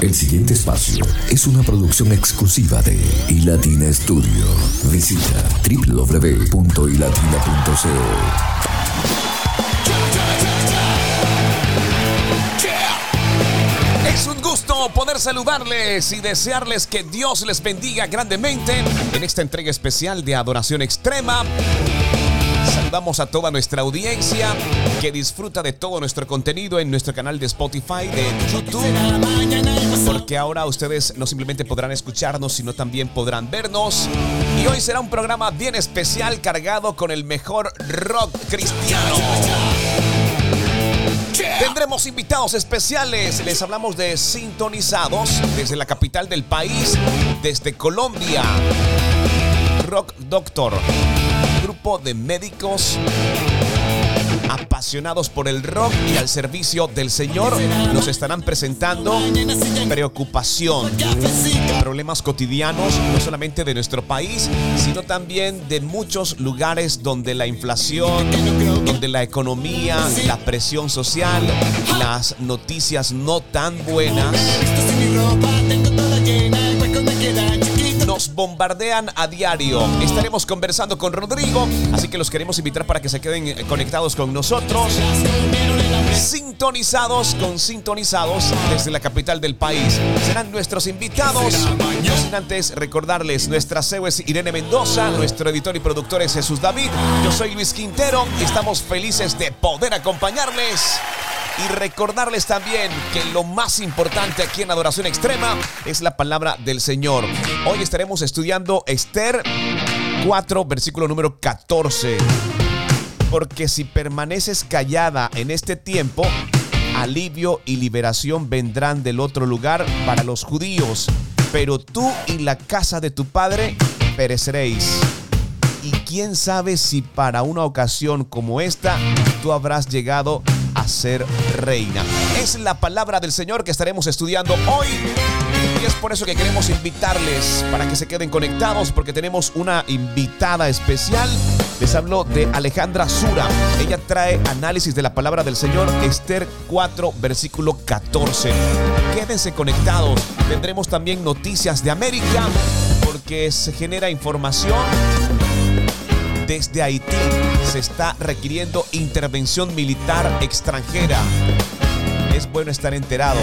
El siguiente espacio es una producción exclusiva de iLatina Studio. Visita www.ilatina.co. Es un gusto poder saludarles y desearles que Dios les bendiga grandemente en esta entrega especial de Adoración Extrema. Saludamos a toda nuestra audiencia que disfruta de todo nuestro contenido en nuestro canal de Spotify, de YouTube. Porque ahora ustedes no simplemente podrán escucharnos, sino también podrán vernos. Y hoy será un programa bien especial cargado con el mejor rock cristiano. Tendremos invitados especiales. Les hablamos de sintonizados desde la capital del país, desde Colombia. Rock Doctor, de médicos apasionados por el rock y al servicio del Señor nos estarán presentando preocupación, problemas cotidianos, no solamente de nuestro país, sino también de muchos lugares donde la inflación, donde la economía, la presión social, las noticias no tan buenas bombardean a diario. Estaremos conversando con Rodrigo, así que los queremos invitar para que se queden eh, conectados con nosotros. Sintonizados con sintonizados desde la capital del país. Serán nuestros invitados. No sin antes recordarles, nuestra CEO es Irene Mendoza, nuestro editor y productor es Jesús David. Yo soy Luis Quintero estamos felices de poder acompañarles. Y recordarles también que lo más importante aquí en Adoración Extrema es la palabra del Señor. Hoy estaremos estudiando Esther 4, versículo número 14. Porque si permaneces callada en este tiempo, alivio y liberación vendrán del otro lugar para los judíos. Pero tú y la casa de tu padre pereceréis. Y quién sabe si para una ocasión como esta tú habrás llegado a ser reina. Es la palabra del Señor que estaremos estudiando hoy. Y es por eso que queremos invitarles para que se queden conectados porque tenemos una invitada especial. Les hablo de Alejandra Sura. Ella trae análisis de la palabra del Señor, Esther 4, versículo 14. Quédense conectados. Tendremos también noticias de América porque se genera información desde Haití se está requiriendo intervención militar extranjera. Es bueno estar enterado.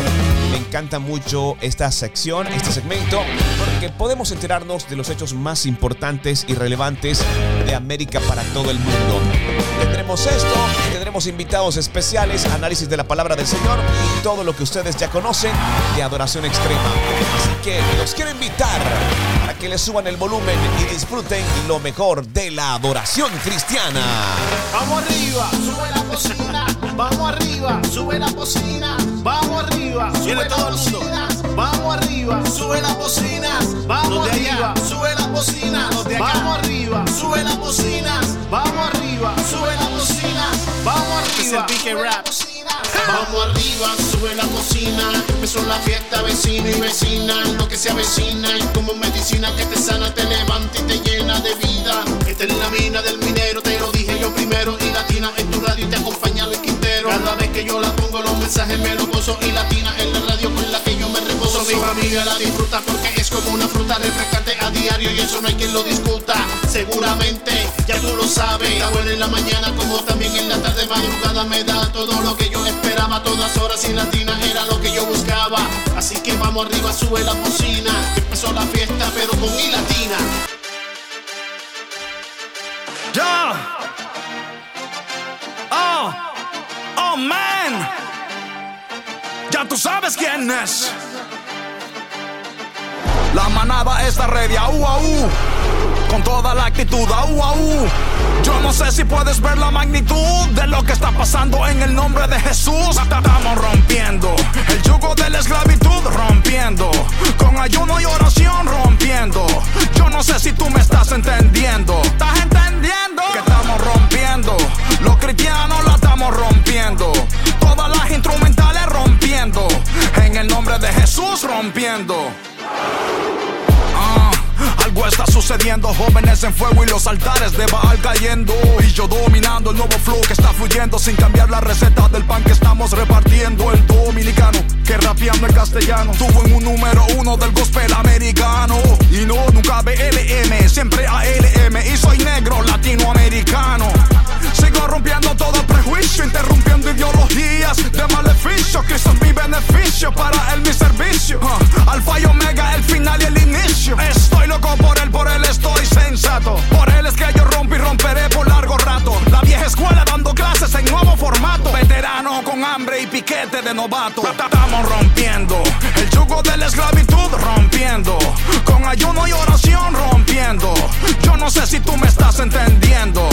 Me encanta mucho esta sección, este segmento, porque podemos enterarnos de los hechos más importantes y relevantes de América para todo el mundo. Tendremos esto, tendremos invitados especiales, análisis de la palabra del Señor y todo lo que ustedes ya conocen de adoración extrema. Así que los quiero invitar que le suban el volumen y disfruten lo mejor de la adoración cristiana. Vamos arriba, sube la cocina. Vamos arriba, sube la cocina. Vamos arriba, sube todo el mundo. Vamos arriba, sube la cocina. Vamos arriba, sube la cocina. Vamos arriba, sube la cocina. Vamos arriba, sube la cocina. Vamos arriba. sube la cocina. Vamos arriba, sube la cocina. Empezó la fiesta, vecino y vecina. Lo que se avecina y como medicina que te sana, te levanta y te llena de vida. Esta es la mina del minero, te lo dije yo primero. Y latina en tu radio y te acompaña Luis Quintero. Cada vez que yo la pongo, los mensajes me los gozo. Y latina en la radio con la que Mi familia la disfruta porque es como una fruta refrescante a diario. Y eso no hay quien lo discuta. Seguramente, ya tú lo sabes. Está buena en la mañana como también en la tarde. Madrugada me da todo lo que yo esperaba. Todas horas y latina era lo que yo buscaba. Así que vamos arriba, sube la cocina. Empezó la fiesta, pero con mi latina. Ya. Oh. Oh, man. Ya tú sabes quién es. La manada está ready, au. Con toda la actitud, au. Yo no sé si puedes ver la magnitud de lo que está pasando en el nombre de Jesús. Estamos rompiendo el yugo de la esclavitud, rompiendo. Con ayuno y oración, rompiendo. Yo no sé si tú me estás entendiendo. ¿Estás entendiendo? Que estamos rompiendo. Los cristianos la estamos rompiendo. Todas las instrumentales rompiendo. En el nombre de Jesús, rompiendo. Ah, algo está sucediendo, jóvenes en fuego y los altares de Baal cayendo. Y yo dominando el nuevo flow que está fluyendo sin cambiar la receta del pan que estamos repartiendo. El rapeando en castellano. Tuvo en un número uno del gospel americano. Y no, nunca BLM, siempre ALM. Y soy negro latinoamericano. Sigo rompiendo todo prejuicio, interrumpiendo ideologías de maleficio. Que son mi beneficio, para él mi servicio. al fallo omega, el final y el inicio. Estoy loco por él, por él estoy sensato. Por él es que yo rompo y romperé por largo rato. La vieja escuela dando clases en nuevo formato. Veterano con hambre y piquete de novato. Estamos rompiendo el yugo de la esclavitud, rompiendo. Con ayuno y oración, rompiendo. Yo no sé si tú me. ¿Estás entendiendo?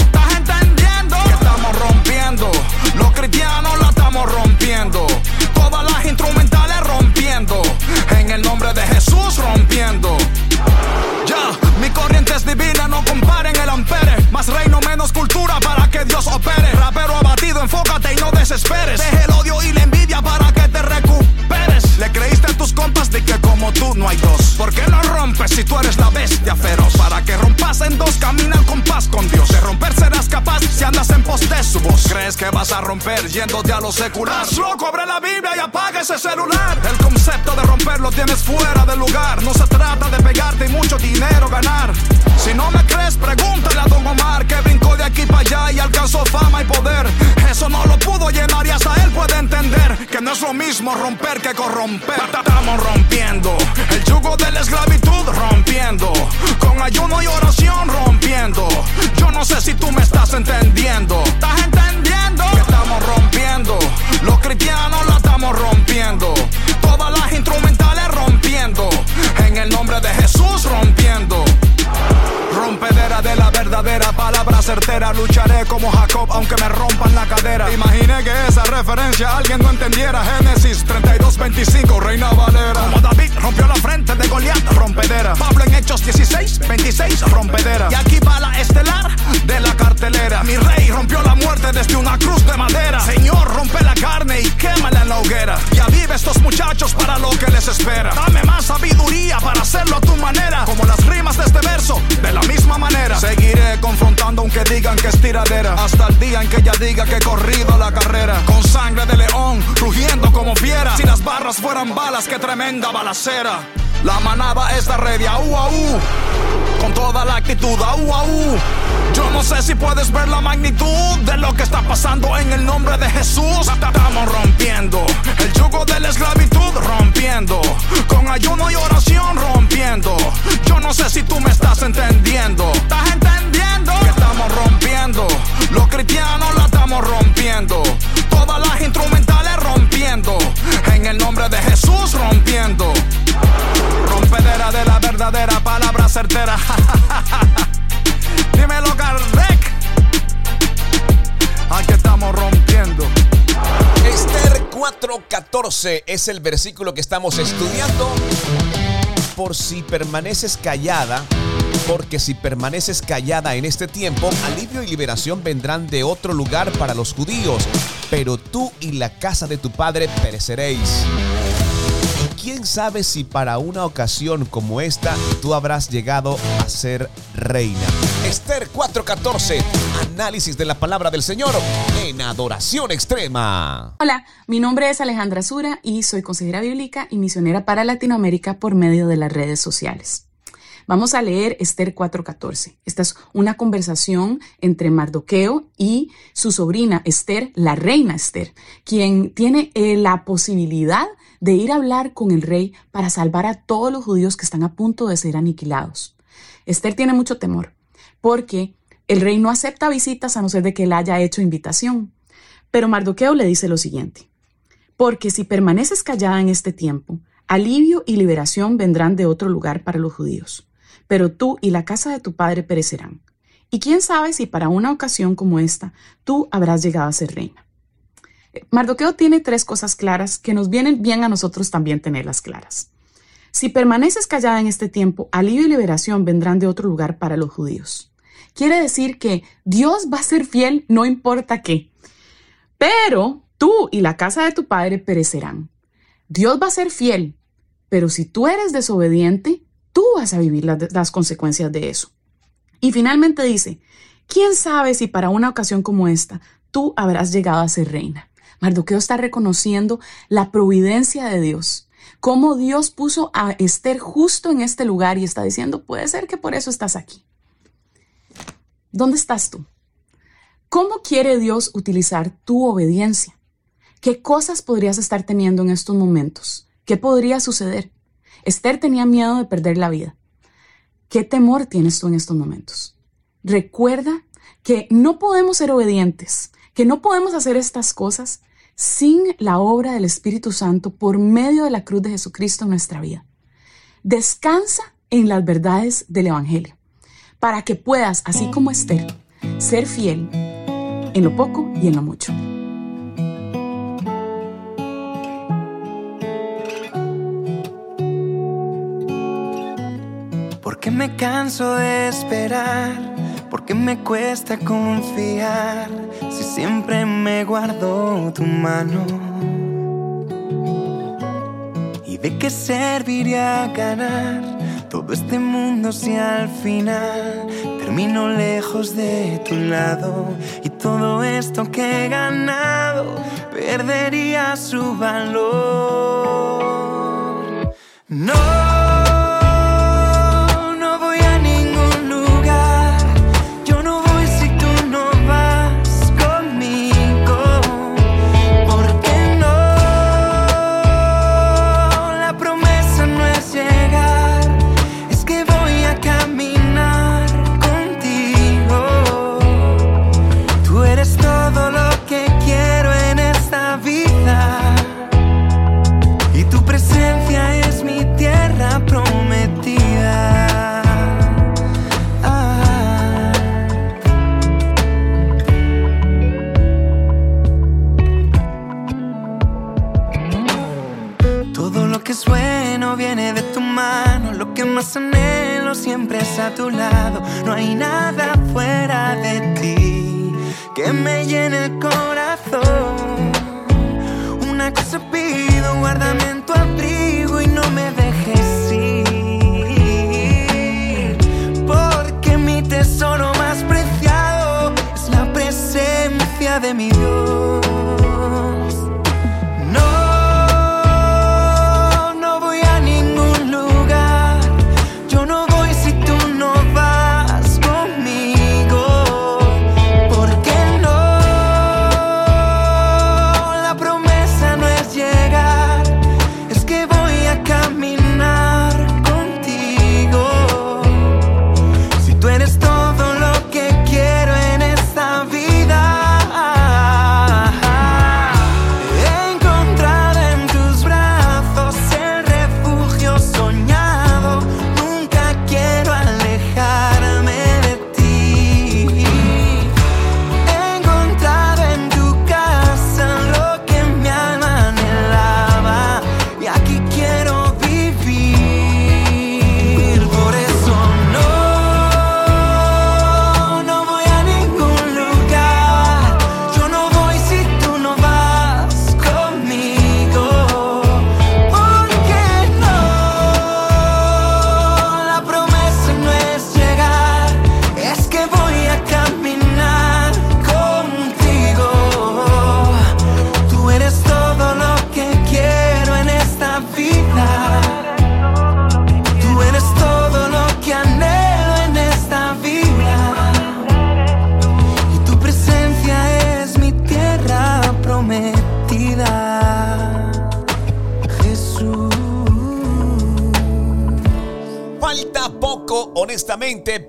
A romper yéndote a lo secular? Estás loco, abre la Biblia y apaga ese celular. El concepto de romper lo tienes fuera de lugar. No se trata de pegarte y mucho dinero ganar. Si no me crees, pregúntale a Don Omar que brincó de aquí para allá y alcanzó fama y poder. Eso no lo pudo llenar y hasta él puede entender que no es lo mismo romper que corromper. Estamos rompiendo el yugo de la esclavitud, rompiendo con ayuno y oración, rompiendo. Yo no sé si tú me estás entendiendo. ¿Estás entendiendo? Rompiendo. Los cristianos la estamos rompiendo. Todas las instrumentales rompiendo. En el nombre de Jesús rompiendo. Rompedera de la verdadera palabra certera. Lucharé como Jacob aunque me rompan la cadera. Imaginé que esa referencia alguien no entendiera. Génesis 32-25, Reina Valera. Como David rompió la frente de Goliat, rompedera. Pablo en Hechos 16, 26, rompedera. Y aquí va la estelar de la cartelera. Mi rey rompió la muerte desde una cruz de madera. Señor, rompe la carne y quémala en la hoguera. Y avive estos muchachos para lo que les espera. Dame más sabiduría para hacerlo a tu manera. Como las rimas de este verso, de la misma manera. Seguiré confrontando aunque digan que es tiradera. Hasta el día en que ella diga que he corrido la carrera. Con sangre de león, rugiendo como fiera. Si las barras fueran balas, qué tremenda balacera. La manada está ready, au, au. Con toda la actitud, au, au. Yo no sé si puedes ver la magnitud de lo que está pasando en el nombre de Jesús. Estamos rompiendo el yugo de la esclavitud, rompiendo. Con ayuno y oración, rompiendo. Yo no sé si tú me estás entendiendo. ¿Estás entendiendo? Que estamos rompiendo. Los cristianos la estamos rompiendo. Todas las instrumentales rompiendo. En el nombre de Jesús rompiendo. Rompedera de la verdadera palabra certera. Dímelo, Kardec. Aquí estamos rompiendo. Esther 4:14 es el versículo que estamos estudiando. Por si permaneces callada, porque si permaneces callada en este tiempo, alivio y liberación vendrán de otro lugar para los judíos, pero tú y la casa de tu padre pereceréis. Quién sabe si para una ocasión como esta tú habrás llegado a ser reina. Esther 4:14, análisis de la palabra del Señor en adoración extrema. Hola, mi nombre es Alejandra Sura y soy consejera bíblica y misionera para Latinoamérica por medio de las redes sociales. Vamos a leer Esther 4:14. Esta es una conversación entre Mardoqueo y su sobrina Esther, la reina Esther, quien tiene eh, la posibilidad de ir a hablar con el rey para salvar a todos los judíos que están a punto de ser aniquilados. Esther tiene mucho temor porque el rey no acepta visitas a no ser de que él haya hecho invitación. Pero Mardoqueo le dice lo siguiente, porque si permaneces callada en este tiempo, alivio y liberación vendrán de otro lugar para los judíos, pero tú y la casa de tu padre perecerán. Y quién sabe si para una ocasión como esta tú habrás llegado a ser reina. Mardoqueo tiene tres cosas claras que nos vienen bien a nosotros también tenerlas claras. Si permaneces callada en este tiempo, alivio y liberación vendrán de otro lugar para los judíos. Quiere decir que Dios va a ser fiel no importa qué. Pero tú y la casa de tu padre perecerán. Dios va a ser fiel, pero si tú eres desobediente, tú vas a vivir las, las consecuencias de eso. Y finalmente dice, ¿quién sabe si para una ocasión como esta tú habrás llegado a ser reina? Mardoqueo está reconociendo la providencia de Dios, cómo Dios puso a Esther justo en este lugar y está diciendo, puede ser que por eso estás aquí. ¿Dónde estás tú? ¿Cómo quiere Dios utilizar tu obediencia? ¿Qué cosas podrías estar teniendo en estos momentos? ¿Qué podría suceder? Esther tenía miedo de perder la vida. ¿Qué temor tienes tú en estos momentos? Recuerda que no podemos ser obedientes, que no podemos hacer estas cosas sin la obra del Espíritu Santo por medio de la cruz de Jesucristo en nuestra vida. Descansa en las verdades del Evangelio, para que puedas, así como Esther, ser fiel en lo poco y en lo mucho. Porque me canso de esperar porque me cuesta confiar si siempre me guardo tu mano. ¿Y de qué serviría ganar todo este mundo si al final termino lejos de tu lado y todo esto que he ganado perdería su valor? No.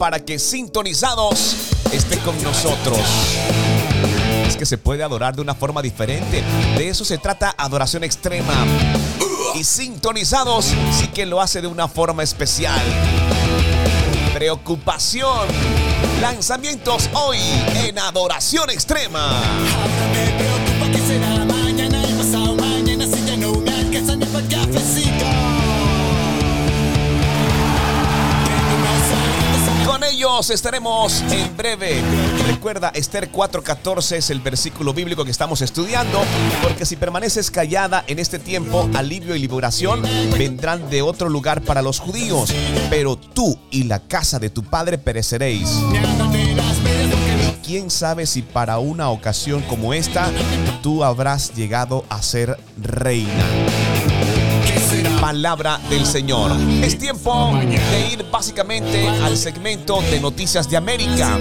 Para que sintonizados esté con nosotros. Es que se puede adorar de una forma diferente. De eso se trata adoración extrema. Y sintonizados sí que lo hace de una forma especial. Preocupación. Lanzamientos hoy en adoración extrema. Estaremos en breve. Recuerda, Esther 4:14 es el versículo bíblico que estamos estudiando, porque si permaneces callada en este tiempo, alivio y liberación vendrán de otro lugar para los judíos, pero tú y la casa de tu padre pereceréis quién sabe si para una ocasión como esta tú habrás llegado a ser reina palabra del Señor. Es tiempo de ir básicamente al segmento de Noticias de América.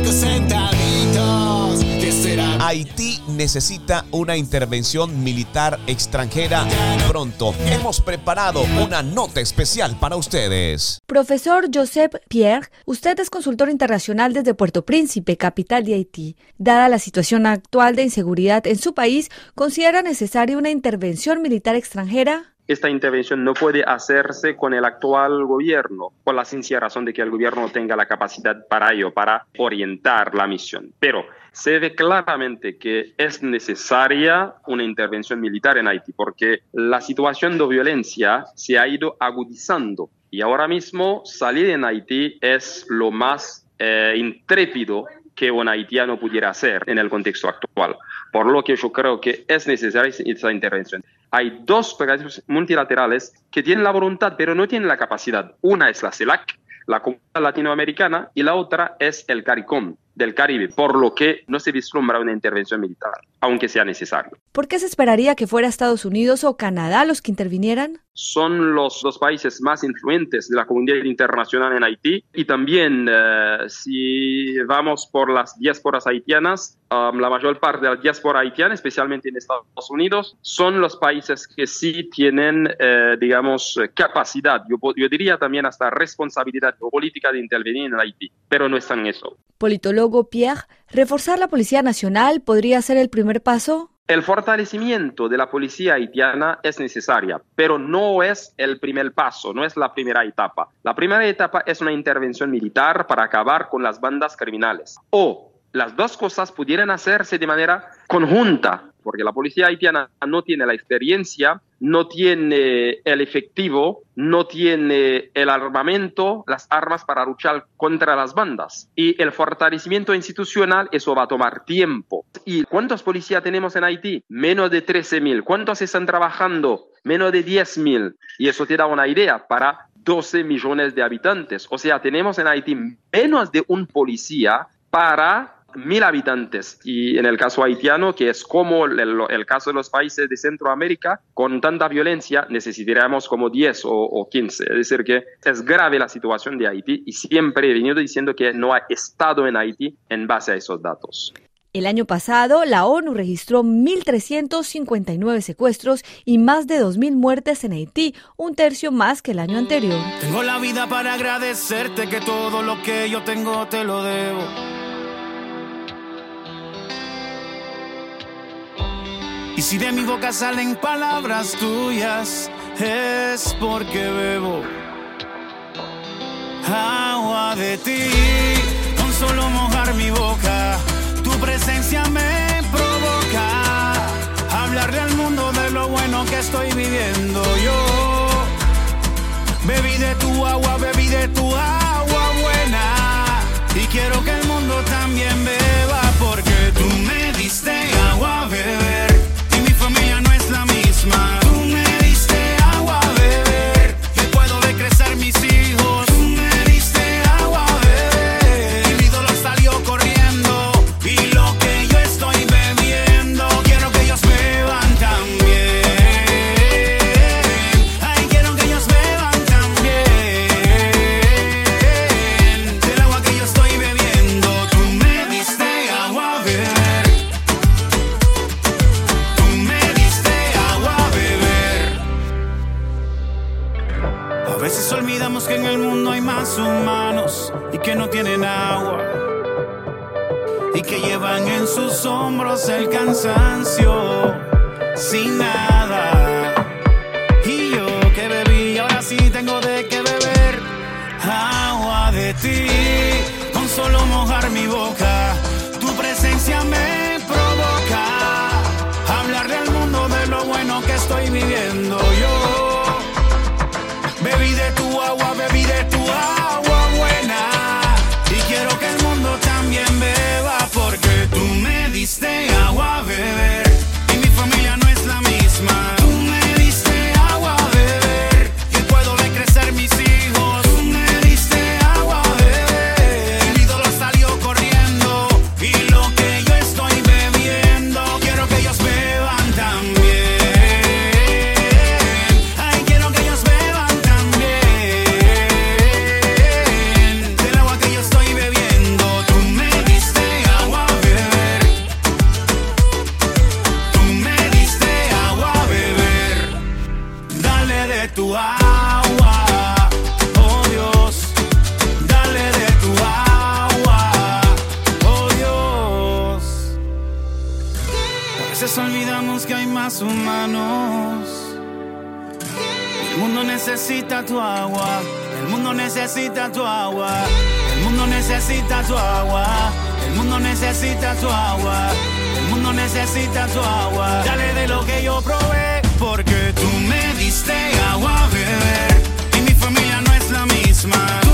Haití necesita una intervención militar extranjera pronto. Hemos preparado una nota especial para ustedes. Profesor Joseph Pierre, usted es consultor internacional desde Puerto Príncipe, capital de Haití. Dada la situación actual de inseguridad en su país, ¿considera necesaria una intervención militar extranjera? Esta intervención no puede hacerse con el actual gobierno, por la sencilla razón de que el gobierno no tenga la capacidad para ello, para orientar la misión. Pero se ve claramente que es necesaria una intervención militar en Haití, porque la situación de violencia se ha ido agudizando y ahora mismo salir en Haití es lo más eh, intrépido que un haitiano pudiera hacer en el contexto actual. Por lo que yo creo que es necesaria esa intervención hay dos países multilaterales que tienen la voluntad, pero no tienen la capacidad. Una es la CELAC, la Comunidad Latinoamericana, y la otra es el CARICOM, del Caribe, por lo que no se vislumbra una intervención militar, aunque sea necesario. ¿Por qué se esperaría que fuera Estados Unidos o Canadá los que intervinieran? Son los dos países más influentes de la comunidad internacional en Haití y también eh, si vamos por las diásporas haitianas, um, la mayor parte de la diáspora haitiana, especialmente en Estados Unidos, son los países que sí tienen, eh, digamos, capacidad, yo, yo diría también hasta responsabilidad política de intervenir en Haití, pero no están en eso. Politólogo Pierre, ¿reforzar la Policía Nacional podría ser el primer paso? El fortalecimiento de la policía haitiana es necesaria, pero no es el primer paso, no es la primera etapa. La primera etapa es una intervención militar para acabar con las bandas criminales. O las dos cosas pudieran hacerse de manera conjunta, porque la policía haitiana no tiene la experiencia, no tiene el efectivo, no tiene el armamento, las armas para luchar contra las bandas. Y el fortalecimiento institucional, eso va a tomar tiempo. ¿Y cuántos policías tenemos en Haití? Menos de 13.000. ¿Cuántos están trabajando? Menos de 10.000. Y eso te da una idea para 12 millones de habitantes. O sea, tenemos en Haití menos de un policía para mil habitantes y en el caso haitiano, que es como el, caso de los países de Centroamérica, con tanta violencia necesitaríamos como 10 o, o 15. Es decir, que es grave la situación de Haití y siempre he venido diciendo que no ha estado en Haití en base a esos datos. El año pasado, la ONU registró 1.359 secuestros y más de 2.000 muertes en Haití, un tercio más que el año anterior. Tengo la vida para agradecerte que todo lo que yo tengo te lo debo. Y si de mi boca salen palabras tuyas, es porque bebo agua de ti. Con solo mojar mi boca, tu presencia me provoca. Hablarle al mundo de lo bueno que estoy viviendo yo. Bebí de tu agua, bebí de tu agua buena. Y quiero que el mundo también beba el mundo necesita tu agua, el mundo necesita tu agua. Dale de lo que yo probé, porque tú me diste agua a beber y mi familia no es la misma.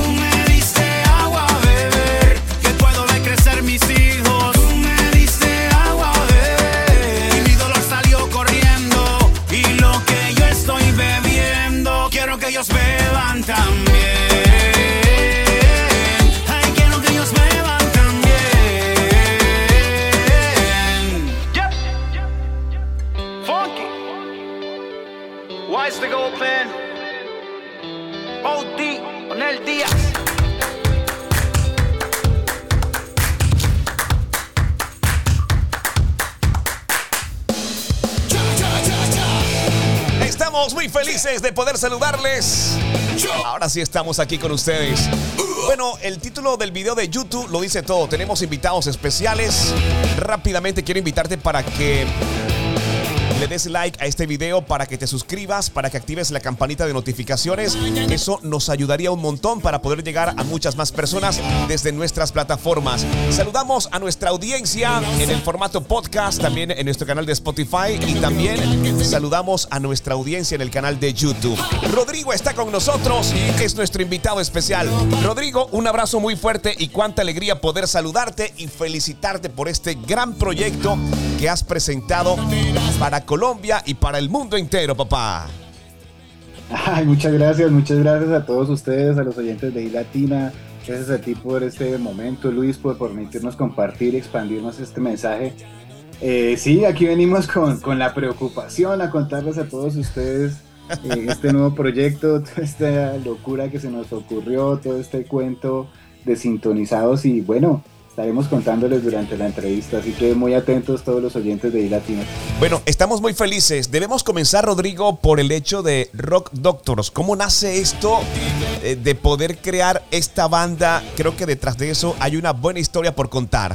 Muy felices de poder saludarles. Ahora sí estamos aquí con ustedes. Bueno, el título del video de YouTube lo dice todo. Tenemos invitados especiales. Rápidamente quiero invitarte para que le des like a este video, para que te suscribas, para que actives la campanita de notificaciones. Eso nos ayudaría un montón para poder llegar a muchas más personas desde nuestras plataformas. Saludamos a nuestra audiencia en el formato podcast, también en nuestro canal de Spotify y también saludamos a nuestra audiencia en el canal de YouTube. Rodrigo está con nosotros, es nuestro invitado especial. Rodrigo, un abrazo muy fuerte y cuánta alegría poder saludarte y felicitarte por este gran proyecto que has presentado para Colombia y para el mundo entero, papá. Ay, muchas gracias, muchas gracias a todos ustedes, a los oyentes de iLatina. Gracias a ti por este momento, Luis, por permitirnos compartir y expandirnos este mensaje. Eh, sí, aquí venimos con, con, la preocupación a contarles a todos ustedes eh, este nuevo proyecto, toda esta locura que se nos ocurrió, todo este cuento de sintonizados y bueno, estaremos contándoles durante la entrevista, así que muy atentos todos los oyentes de iLatina. Bueno, estamos muy felices. Debemos comenzar, Rodrigo, por el hecho de Rock Doctors. ¿Cómo nace esto eh, de poder crear esta banda? Creo que detrás de eso hay una buena historia por contar.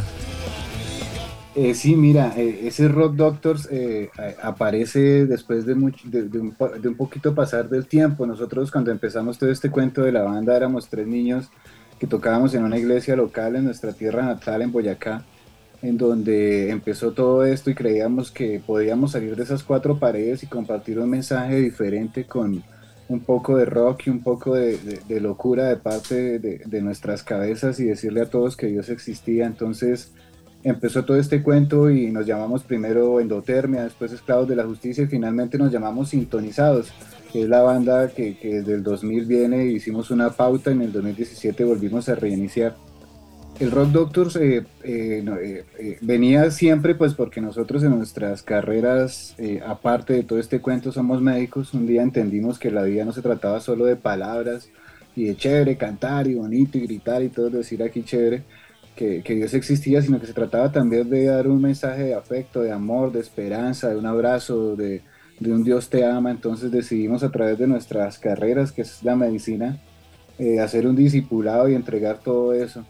Eh, sí, mira, eh, ese Rock Doctors eh, aparece después de, mucho, de, de, un, de, un, poquito pasar del tiempo. Nosotros cuando empezamos todo este cuento de la banda éramos tres niños que tocábamos en una iglesia local en nuestra tierra natal, en Boyacá, en donde empezó todo esto y creíamos que podíamos salir de esas cuatro paredes y compartir un mensaje diferente con un poco de rock y un poco de, de locura de parte de nuestras cabezas y decirle a todos que Dios existía. Entonces, empezó todo este cuento y nos llamamos primero Endotermia, después Esclavos de la Justicia y finalmente nos llamamos Sintonizados, que es la banda que, que desde el 2000 viene, hicimos una pauta, en el 2017 volvimos a reiniciar. El Rock Doctors eh, eh, no, eh, venía siempre pues porque nosotros en nuestras carreras, aparte de todo este cuento, somos médicos, un día entendimos que la vida no se trataba solo de palabras y de chévere, cantar y bonito y gritar y todo, decir aquí chévere, que, que, Dios existía, sino que se trataba también de dar un mensaje de afecto, de amor, de esperanza, de un abrazo, de, de un Dios te ama. Entonces decidimos a través de nuestras carreras, que es la medicina, eh, hacer un discipulado y entregar todo eso.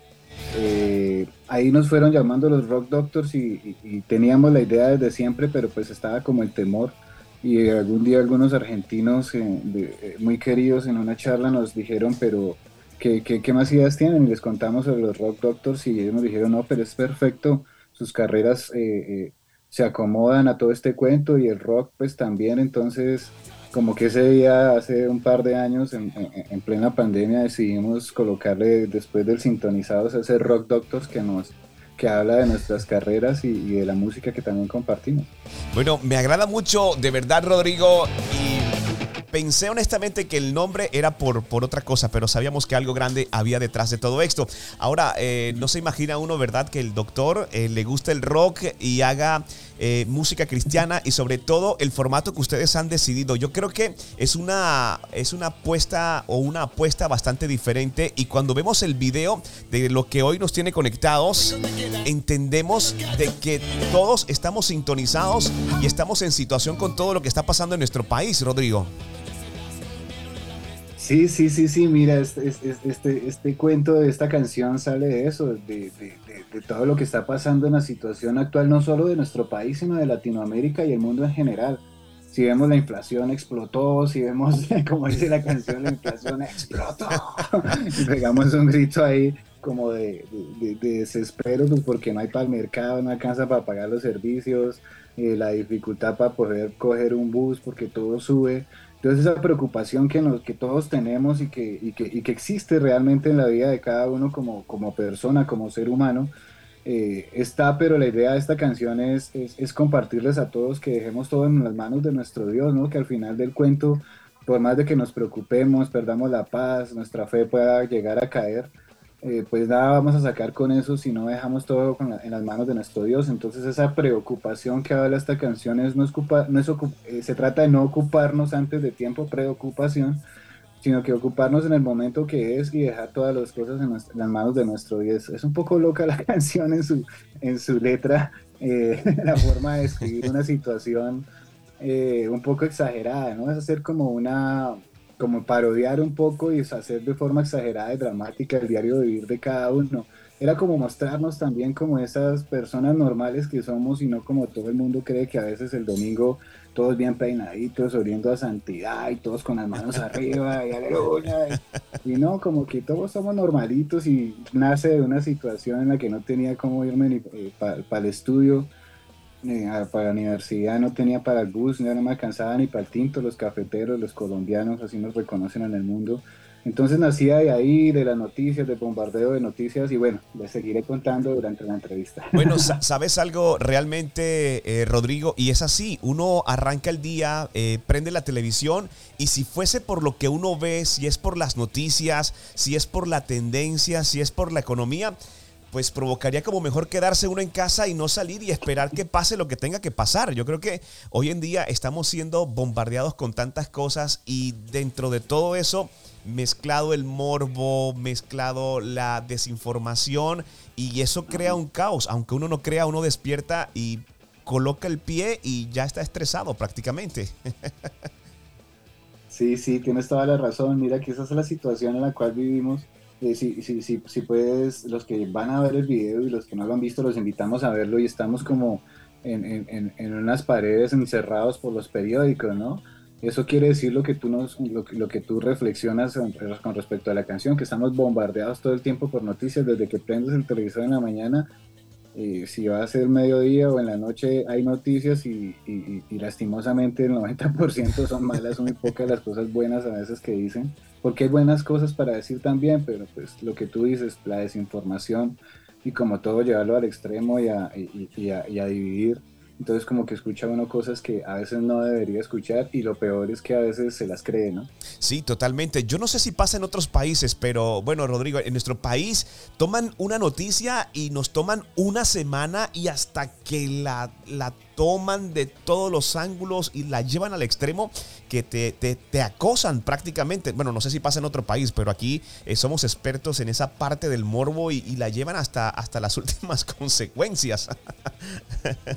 Eh, ahí nos fueron llamando los Rock Doctors y, teníamos la idea desde siempre, pero pues estaba como el temor. Y algún día algunos argentinos eh, muy queridos en una charla nos dijeron, pero ¿qué, qué, más ideas tienen? Y les contamos sobre los Rock Doctors y ellos nos dijeron, no, pero es perfecto, sus carreras eh, eh, se acomodan a todo este cuento y el rock pues también, entonces como que ese día, hace un par de años, en, en, en plena pandemia, decidimos colocarle después del sintonizados ese Rock Doctors que nos que habla de nuestras carreras y, de la música que también compartimos. Bueno, me agrada mucho, de verdad, Rodrigo, pensé honestamente que el nombre era por, por otra cosa, pero sabíamos que algo grande había detrás de todo esto. Ahora, eh, no se imagina uno, ¿verdad?, que el doctor eh, le gusta el rock y haga eh, música cristiana y sobre todo el formato que ustedes han decidido. Yo creo que es una, es una apuesta o una apuesta bastante diferente y cuando vemos el video de lo que hoy nos tiene conectados, entendemos de que todos estamos sintonizados y estamos en situación con todo lo que está pasando en nuestro país, Rodrigo. Sí, sí, sí, sí, mira, este, este, este, cuento de esta canción sale de eso, de, todo lo que está pasando en la situación actual, no solo de nuestro país, sino de Latinoamérica y el mundo en general. Si vemos la inflación explotó, si vemos, como dice la canción, la inflación explotó, y pegamos un grito ahí como de, desespero, pues porque no hay para el mercado, no alcanza para pagar los servicios, eh, la dificultad para poder coger un bus porque todo sube. Entonces esa preocupación que, que todos tenemos y que, y, que, y que, existe realmente en la vida de cada uno como, como persona, como ser humano, eh, está, pero la idea de esta canción es, es, compartirles a todos que dejemos todo en las manos de nuestro Dios, ¿no? que al final del cuento, por más de que nos preocupemos, perdamos la paz, nuestra fe pueda llegar a caer, eh, pues nada vamos a sacar con eso si no dejamos todo en las manos de nuestro Dios. Entonces esa preocupación que habla esta canción es, no es, no es eh, se trata de no ocuparnos antes de tiempo, preocupación, sino que ocuparnos en el momento que es y dejar todas las cosas en, las manos de nuestro Dios. Es un poco loca la canción en su, en su letra, eh, la forma de escribir una situación un poco exagerada, ¿no? Es hacer como una como parodiar un poco y hacer de forma exagerada y dramática el diario vivir de cada uno. Era como mostrarnos también como esas personas normales que somos y no como todo el mundo cree que a veces el domingo todos bien peinaditos, oliendo a santidad y todos con las manos arriba y aleluya. Y, no, como que todos somos normalitos y nace de una situación en la que no tenía cómo irme eh, para el estudio para la universidad no tenía para el bus, no me alcanzaba ni para el tinto, los cafeteros, los colombianos, así nos reconocen en el mundo. Entonces nacía de ahí, de las noticias, del bombardeo de noticias y bueno, les seguiré contando durante la entrevista. Bueno, ¿sabes algo realmente, eh, Rodrigo? Y es así, uno arranca el día, eh, prende la televisión y si fuese por lo que uno ve, si es por las noticias, si es por la tendencia, si es por la economía, pues provocaría como mejor quedarse uno en casa y no salir y esperar que pase lo que tenga que pasar. Yo creo que hoy en día estamos siendo bombardeados con tantas cosas y dentro de todo eso, mezclado el morbo, mezclado la desinformación y eso crea un caos. Aunque uno no crea, uno despierta y coloca el pie y ya está estresado prácticamente. Sí, sí, tienes toda la razón. Mira que esa es la situación en la cual vivimos eh, si, si, si, si, puedes, los que van a ver el video y los que no lo han visto, los invitamos a verlo y estamos como en, en, en unas paredes encerrados por los periódicos, ¿no? Eso quiere decir lo que tú, nos, lo, lo, que tú reflexionas con respecto a la canción, que estamos bombardeados todo el tiempo por noticias, desde que prendes el televisor en la mañana si va a ser mediodía o en la noche hay noticias y, lastimosamente el 90% son malas, muy pocas las cosas buenas a veces que dicen, porque hay buenas cosas para decir también, pero pues lo que tú dices, la desinformación y como todo llevarlo al extremo y a, y a dividir entonces como que escucha uno cosas que a veces no debería escuchar y lo peor es que a veces se las cree, ¿no? Sí, totalmente. Yo no sé si pasa en otros países, pero bueno, Rodrigo, en nuestro país toman una noticia y nos toman una semana y hasta que la, la toman de todos los ángulos y la llevan al extremo que te, te, acosan prácticamente. Bueno, no sé si pasa en otro país, pero aquí eh, somos expertos en esa parte del morbo y, la llevan hasta, hasta las últimas consecuencias.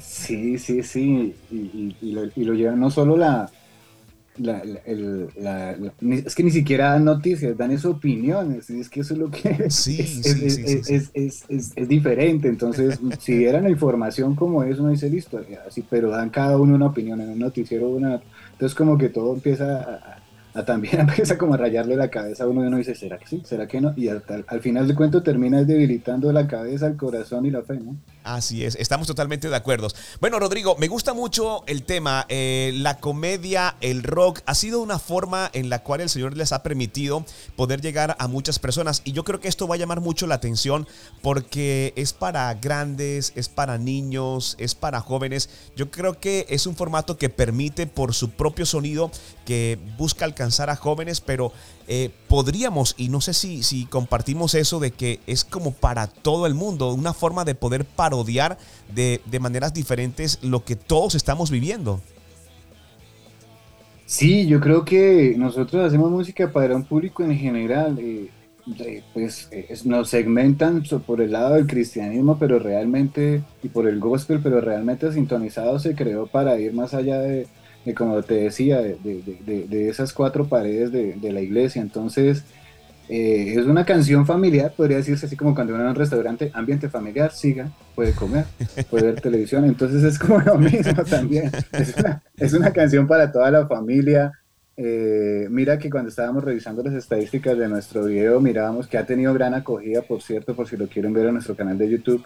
sí, sí, sí. Y lo llevan no solo la, la, el, la, es que ni siquiera dan noticias, dan esas opiniones, y es que eso es lo que es, es, diferente. Entonces, si dieran la información como es, uno dice listo, así, pero dan cada uno una opinión en un noticiero, una, entonces como que todo empieza a, también empieza como a rayarle la cabeza a uno y uno dice, ¿será que sí? ¿Será que no? Y al, al final de cuento termina debilitando la cabeza, el corazón y la fe, ¿no? Así es, estamos totalmente de acuerdo. Bueno, Rodrigo, me gusta mucho el tema, eh, la comedia, el rock, ha sido una forma en la cual el Señor les ha permitido poder llegar a muchas personas y yo creo que esto va a llamar mucho la atención porque es para grandes, es para niños, es para jóvenes. Yo creo que es un formato que permite por su propio sonido que busca alcanzar a jóvenes, pero eh, podríamos, y no sé si, si compartimos eso, de que es como para todo el mundo, una forma de poder parodiar de, maneras diferentes lo que todos estamos viviendo. Sí, yo creo que nosotros hacemos música para un público en general. Eh, pues nos segmentan por el lado del cristianismo, pero realmente, y por el gospel, pero realmente sintonizado se creó para ir más allá de, como te decía, de, esas cuatro paredes de, la iglesia. Entonces, eh, es una canción familiar, podría decirse así como cuando uno va un restaurante, ambiente familiar, siga, puede comer, puede ver televisión. Entonces es como lo mismo también. Es una, es una canción para toda la familia. Eh, mira que cuando estábamos revisando las estadísticas de nuestro video, mirábamos que ha tenido gran acogida, por cierto, por si lo quieren ver en nuestro canal de YouTube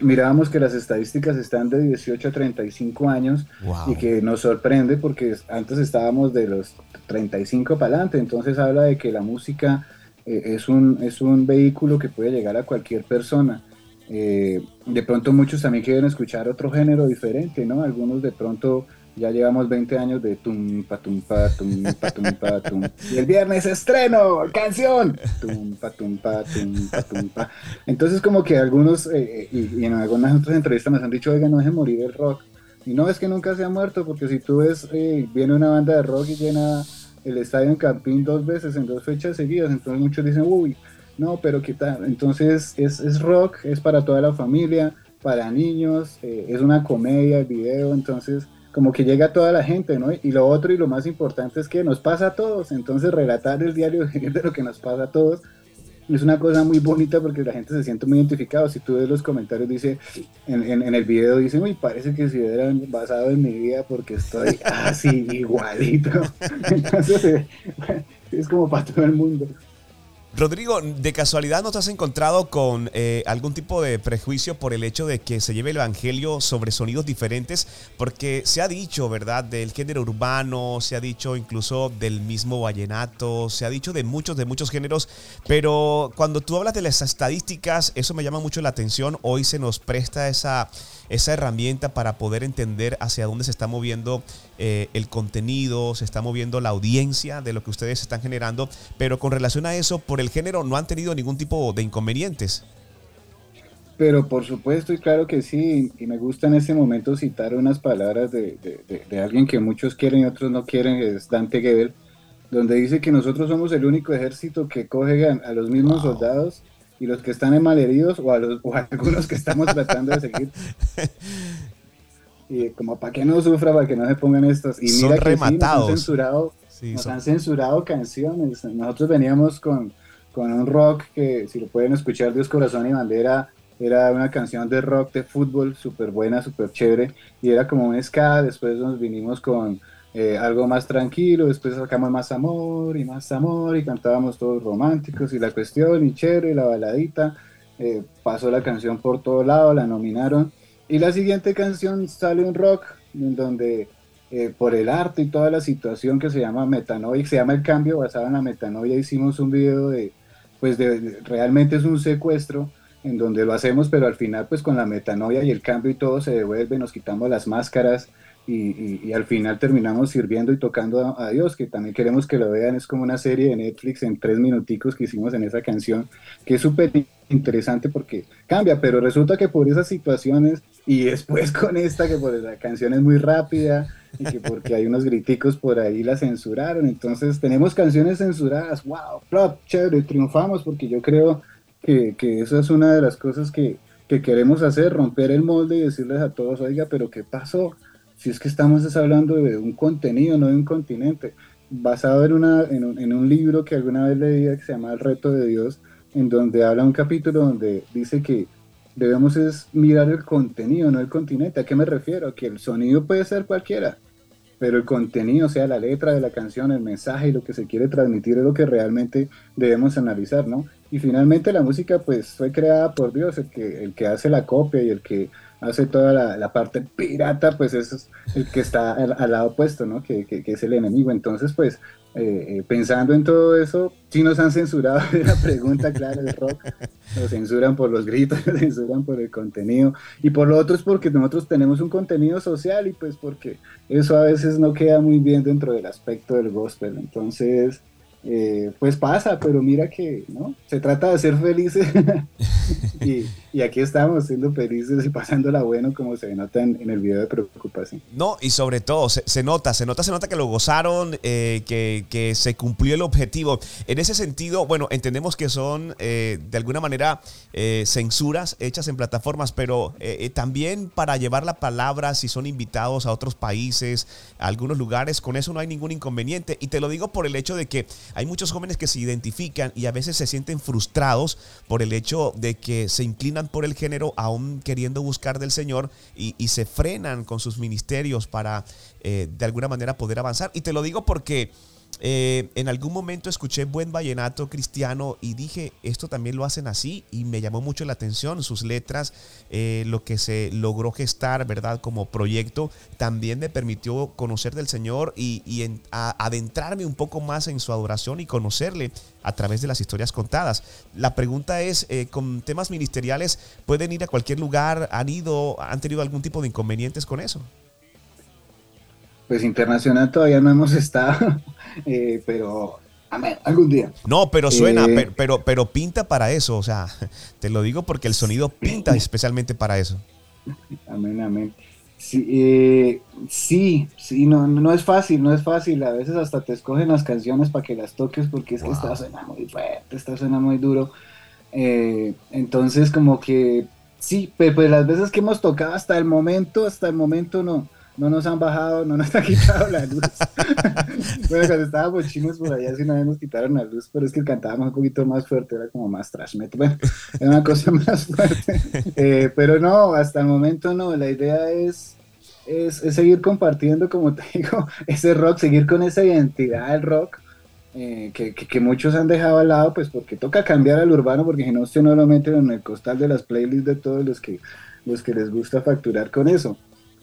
mirábamos que las estadísticas están de 18 a 35 años y que nos sorprende porque antes estábamos de los 35 para adelante, entonces habla de que la música eh, es, un, es un vehículo que puede llegar a cualquier persona. Eh, de pronto muchos también quieren escuchar otro género diferente, ¿no? Algunos de pronto ya llevamos 20 años de tum pa tum pa tum pa tum pa tum. Y el viernes estreno, canción. Tum pa tum pa tum pa tum pa. Entonces como que algunos, eh, eh, y, en algunas otras entrevistas me han dicho, oiga, no deje morir el rock. Y no es que nunca se ha muerto, porque si tú ves, eh, viene una banda de rock y llena el estadio en Campín dos veces, en dos fechas seguidas, entonces muchos dicen, uy, no, pero qué tal. Entonces es, es rock, es para toda la familia, para niños, es una comedia, el video, entonces como que llega a toda la gente, ¿no? Y lo otro y lo más importante es que nos pasa a todos, entonces relatar el diario de lo que nos pasa a todos es una cosa muy bonita porque la gente se siente muy identificado. Si tú ves los comentarios, dice, en, en, el video dice, uy, parece que si hubieran basado en mi vida porque estoy así igualito. Entonces, es como para todo el mundo. Rodrigo, ¿de casualidad no te has encontrado con eh, algún tipo de prejuicio por el hecho de que se lleve el Evangelio sobre sonidos diferentes? Porque se ha dicho, ¿verdad?, del género urbano, se ha dicho incluso del mismo vallenato, se ha dicho de muchos, de muchos géneros, pero cuando tú hablas de las estadísticas, eso me llama mucho la atención. Hoy se nos presta esa esa herramienta para poder entender hacia dónde se está moviendo eh, el contenido, se está moviendo la audiencia de lo que ustedes están generando, pero con relación a eso, por el género no han tenido ningún tipo de inconvenientes. Pero por supuesto y claro que sí, y me gusta en este momento citar unas palabras de, alguien que muchos quieren y otros no quieren, es Dante Gebel, donde dice que nosotros somos el único ejército que coge a, los mismos soldados y los que están en malheridos o a, los, o algunos que estamos tratando de seguir. Y como para que no sufra, para que no se pongan estos. Y mira que nos han censurado, nos han censurado canciones. Nosotros veníamos con, con un rock que, si lo pueden escuchar, Dios, Corazón y Bandera, era una canción de rock de fútbol súper buena, súper chévere. Y era como un ska. Después nos vinimos con eh, algo más tranquilo, después sacamos más amor y más amor y cantábamos todos románticos y la cuestión y chévere, la baladita, eh, pasó la canción por todo lado, la nominaron y la siguiente canción sale un rock en donde eh, por el arte y toda la situación que se llama metanoia, se llama el cambio basado en la metanoia, hicimos un video de, pues de, realmente es un secuestro en donde lo hacemos, pero al final pues con la metanoia y el cambio y todo se devuelve, nos quitamos las máscaras, y, al final terminamos sirviendo y tocando a, Dios, que también queremos que lo vean, es como una serie de Netflix en tres minuticos que hicimos en esa canción, que es súper interesante porque cambia, pero resulta que por esas situaciones y después con esta, que por la canción es muy rápida y que porque hay unos griticos por ahí la censuraron, entonces tenemos canciones censuradas, wow, flop, chévere, triunfamos porque yo creo que, que eso es una de las cosas que, que queremos hacer, romper el molde y decirles a todos, oiga, pero ¿qué pasó? si es que estamos hablando de un contenido, no de un continente, basado en, una, en, un, en un libro que alguna vez leí que se llama El reto de Dios, en donde habla un capítulo donde dice que debemos es mirar el contenido, no el continente. ¿A qué me refiero? Que el sonido puede ser cualquiera, pero el contenido, o sea, la letra de la canción, el mensaje y lo que se quiere transmitir es lo que realmente debemos analizar, ¿no? Y finalmente la música pues fue creada por Dios, el que, el que hace la copia y el que hace toda la, parte pirata, pues es el que está al, lado opuesto, ¿no? Que, que, es el enemigo. Entonces, pues, eh, eh, pensando en todo eso, sí nos han censurado la pregunta, claro, el rock. Lo censuran por los gritos, lo censuran por el contenido. Y por lo otro es porque nosotros tenemos un contenido social y pues porque eso a veces no queda muy bien dentro del aspecto del gospel. Entonces, eh, pues pasa, pero mira que, ¿no? Se trata de ser felices y, aquí estamos siendo felices y pasándola bueno como se nota en, el video de preocupación. No, y sobre todo, se, nota, se nota, se nota que lo gozaron, eh, que, se cumplió el objetivo. En ese sentido, bueno, entendemos que son eh, de alguna manera censuras hechas en plataformas, pero también para llevar la palabra, si son invitados a otros países, a algunos lugares, con eso no hay ningún inconveniente. Y te lo digo por el hecho de que hay muchos jóvenes que se identifican y a veces se sienten frustrados por el hecho de que se inclinan por el género aún queriendo buscar del Señor y, se frenan con sus ministerios para eh, de alguna manera poder avanzar. Y te lo digo porque eh, en algún momento escuché buen vallenato cristiano y dije, esto también lo hacen así y me llamó mucho la atención sus letras, eh, lo que se logró gestar, ¿verdad? Como proyecto, también me permitió conocer del Señor y, adentrarme un poco más en su adoración y conocerle a través de las historias contadas. La pregunta es, eh, con temas ministeriales, ¿pueden ir a cualquier lugar? ¿Han ido, han tenido algún tipo de inconvenientes con eso? Pues internacional todavía no hemos estado, eh, pero amén, algún día. No, pero suena, eh, pero, pero, pinta para eso, o sea, te lo digo porque el sonido pinta especialmente para eso. Amén, amén. Sí, eh, sí, sí, no, no es fácil, no es fácil. A veces hasta te escogen las canciones para que las toques porque es que esta suena muy fuerte, esta suena muy duro. entonces, como que sí, pero pues las veces que hemos tocado hasta el momento, hasta el momento no no nos han bajado, no nos han quitado la luz. bueno, cuando estábamos chinos por allá sí no nos quitaron la luz, pero es que cantábamos un poquito más fuerte, era como más trash metal. Bueno, era una cosa más fuerte. Eh, pero no, hasta el momento no, la idea es, es, seguir compartiendo, como te digo, ese rock, seguir con esa identidad del rock. Eh, que, que, muchos han dejado al lado, pues porque toca cambiar al urbano, porque si no, usted no lo meten en el costal de las playlists de todos los que, los que les gusta facturar con eso.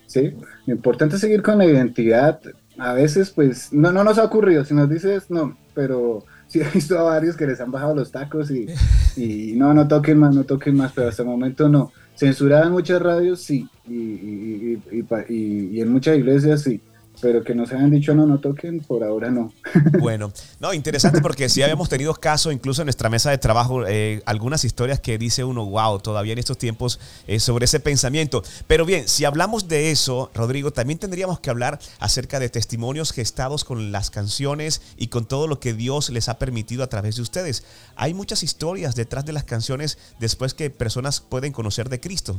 ¿Sí? Lo importante es seguir con la identidad. A veces, pues, no, no nos ha ocurrido. Si nos dices, no, pero sí he visto a varios que les han bajado los tacos y, y no, no toquen más, no toquen más, pero hasta el momento no. Censuraban muchas radios, sí, y, y, y en muchas iglesias, sí pero que nos hayan dicho no, no toquen, por ahora no. Bueno, no, interesante porque sí habíamos tenido caso, incluso en nuestra mesa de trabajo, eh, algunas historias que dice uno, wow, todavía en estos tiempos eh, sobre ese pensamiento. Pero bien, si hablamos de eso, Rodrigo, también tendríamos que hablar acerca de testimonios gestados con las canciones y con todo lo que Dios les ha permitido a través de ustedes. Hay muchas historias detrás de las canciones después que personas pueden conocer de Cristo.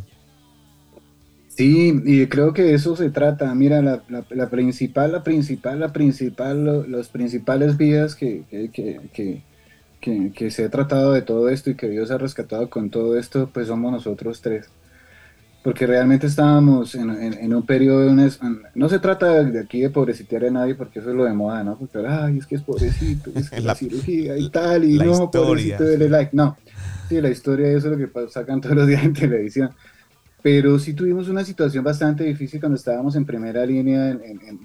Sí, y creo que eso se trata. Mira, la, la, principal, la principal, la principal, los principales vidas que, que, que, se ha tratado de todo esto y que Dios ha rescatado con todo esto, pues somos nosotros tres. Porque realmente estábamos en, en, un periodo, no se trata de aquí de pobrecitear a nadie, porque eso es lo de moda, ¿no? Porque, ay, es que es pobrecito, es que la, cirugía y tal, y no, pobrecito, dele like. No, sí, la historia, eso es lo que sacan todos los días en televisión pero sí tuvimos una situación bastante difícil cuando estábamos en primera línea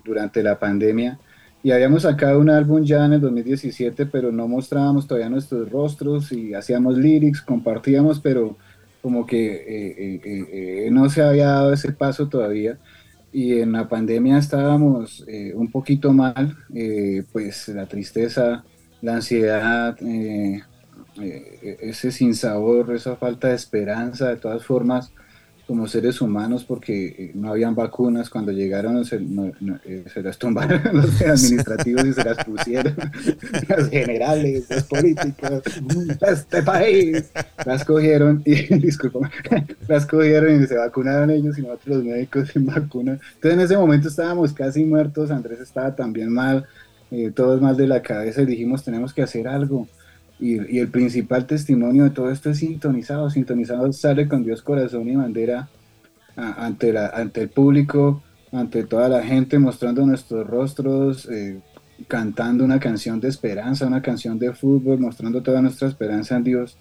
durante la pandemia y habíamos sacado un álbum ya en el 2017, pero no mostrábamos todavía nuestros rostros y hacíamos lyrics, compartíamos, pero como que eh, eh, eh, no se había dado ese paso todavía. Y en la pandemia estábamos un poquito mal, pues la tristeza, la ansiedad, ese sinsabor, esa falta de esperanza, de todas formas, como seres humanos porque eh, no habían vacunas cuando llegaron se, eh, se las tumbaron los administrativos y se las pusieron. Los generales, los políticos este país. Las cogieron y disculpa las cogieron y se vacunaron ellos y nosotros los médicos sin vacuna. Entonces en ese momento estábamos casi muertos Andrés estaba también mal eh, todos mal de la cabeza y dijimos tenemos que hacer algo y, el principal testimonio de todo esto es sintonizado. Sintonizado sale con Dios corazón y bandera ante, la, ante el público, ante toda la gente, mostrando nuestros rostros, eh, cantando una canción de esperanza, una canción de fútbol, mostrando toda nuestra esperanza en Dios.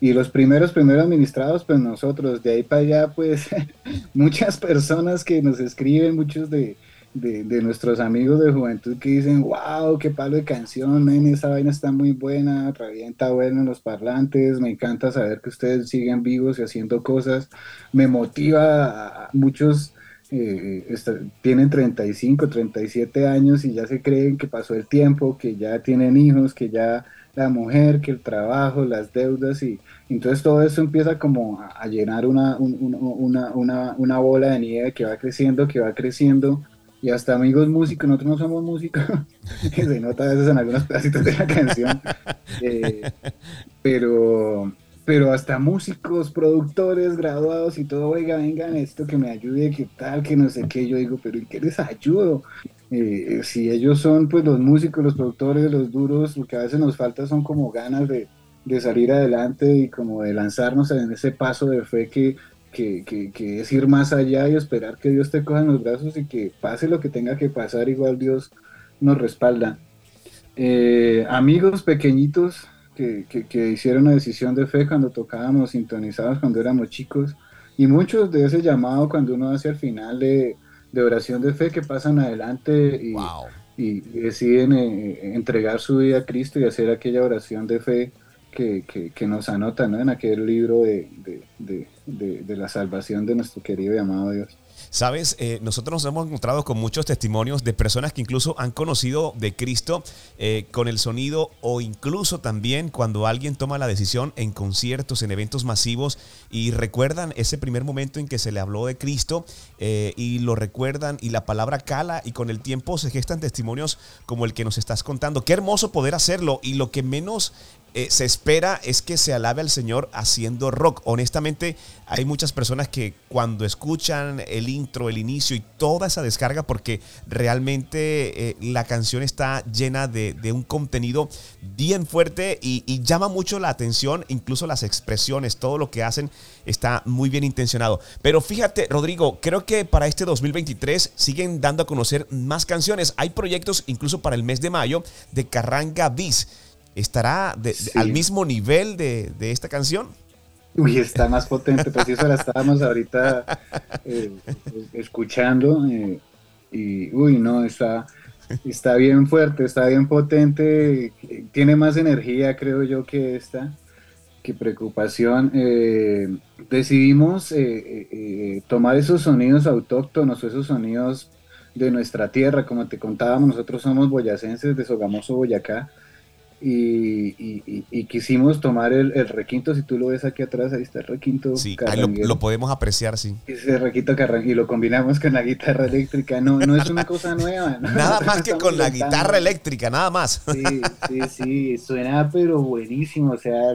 Y los primeros, primeros ministrados, pues nosotros, de ahí para allá, pues muchas personas que nos escriben, muchos de, de, nuestros amigos de juventud que dicen, wow, qué palo de canción, men, esa vaina está muy buena, revienta bueno en los parlantes, me encanta saber que ustedes siguen vivos y haciendo cosas, me motiva a muchos eh, tienen 35, 37 años y ya se creen que pasó el tiempo, que ya tienen hijos, que ya la mujer, que el trabajo, las deudas y entonces todo eso empieza como a, llenar una, una, una, una, bola de nieve que va creciendo, que va creciendo y hasta amigos músicos, nosotros no somos músicos, se nota a veces en algunos pedacitos de la canción, eh, pero, pero hasta músicos, productores, graduados y todo, oiga, vengan esto que me ayude, que tal, que no sé qué, yo digo, pero ¿y qué les ayudo? Eh, si ellos son pues los músicos, los productores, los duros, lo que a veces nos falta son como ganas de, de salir adelante y como de lanzarnos en ese paso de fe que, que, que, es ir más allá y esperar que Dios te coja en los brazos y que pase lo que tenga que pasar, igual Dios nos respalda. Eh, amigos pequeñitos que, que, hicieron una decisión de fe cuando tocábamos sintonizados, cuando éramos chicos, y muchos de ese llamado cuando uno hace al final de, de oración de fe que pasan adelante y, y deciden eh, entregar su vida a Cristo y hacer aquella oración de fe que, nos anota en aquel libro de, de, de, la salvación de nuestro querido y amado Dios. Sabes, eh, nosotros nos hemos encontrado con muchos testimonios de personas que incluso han conocido de Cristo eh, con el sonido o incluso también cuando alguien toma la decisión en conciertos, en eventos masivos y recuerdan ese primer momento en que se le habló de Cristo eh, y lo recuerdan y la palabra cala y con el tiempo se gestan testimonios como el que nos estás contando. Qué hermoso poder hacerlo y lo que menos eh, se espera es que se alabe al Señor haciendo rock. Honestamente, hay muchas personas que cuando escuchan el intro, el inicio y toda esa descarga, porque realmente eh, la canción está llena de, un contenido bien fuerte y, y, llama mucho la atención, incluso las expresiones, todo lo que hacen está muy bien intencionado. Pero fíjate, Rodrigo, creo que para este 2023 siguen dando a conocer más canciones. Hay proyectos incluso para el mes de mayo de Carranga Bis. ¿Estará al mismo nivel de, esta canción? Uy, está más potente, pues eso la estábamos ahorita eh, escuchando eh, y, uy, no, está, está bien fuerte, está bien potente, tiene más energía, creo yo, que esta, que preocupación. Eh, decidimos tomar esos sonidos autóctonos, esos sonidos de nuestra tierra, como te contábamos, nosotros somos boyacenses de Sogamoso, Boyacá, y, y, quisimos tomar el, requinto, si tú lo ves aquí atrás, ahí está el requinto. Sí, lo, podemos apreciar, sí. Ese requinto y lo combinamos con la guitarra eléctrica, no, no es una cosa nueva. Nada más que con la guitarra eléctrica, nada más. Sí, sí, sí, suena pero buenísimo, o sea,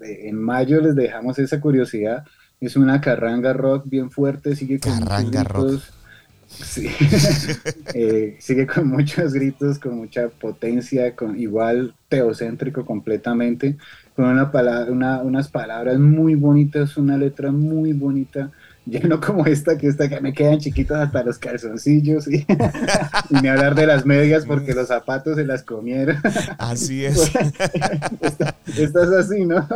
en mayo les dejamos esa curiosidad, es una carranga rock bien fuerte, sigue con carranga rock Eh, sigue con muchos gritos, con mucha potencia, con igual teocéntrico completamente, con una palabra, unas palabras muy bonitas, una letra muy bonita, ya no como esta, que esta que me quedan chiquitos hasta los calzoncillos y, ni hablar de las medias porque los zapatos se las comieron. Así es. esta, es así, ¿no?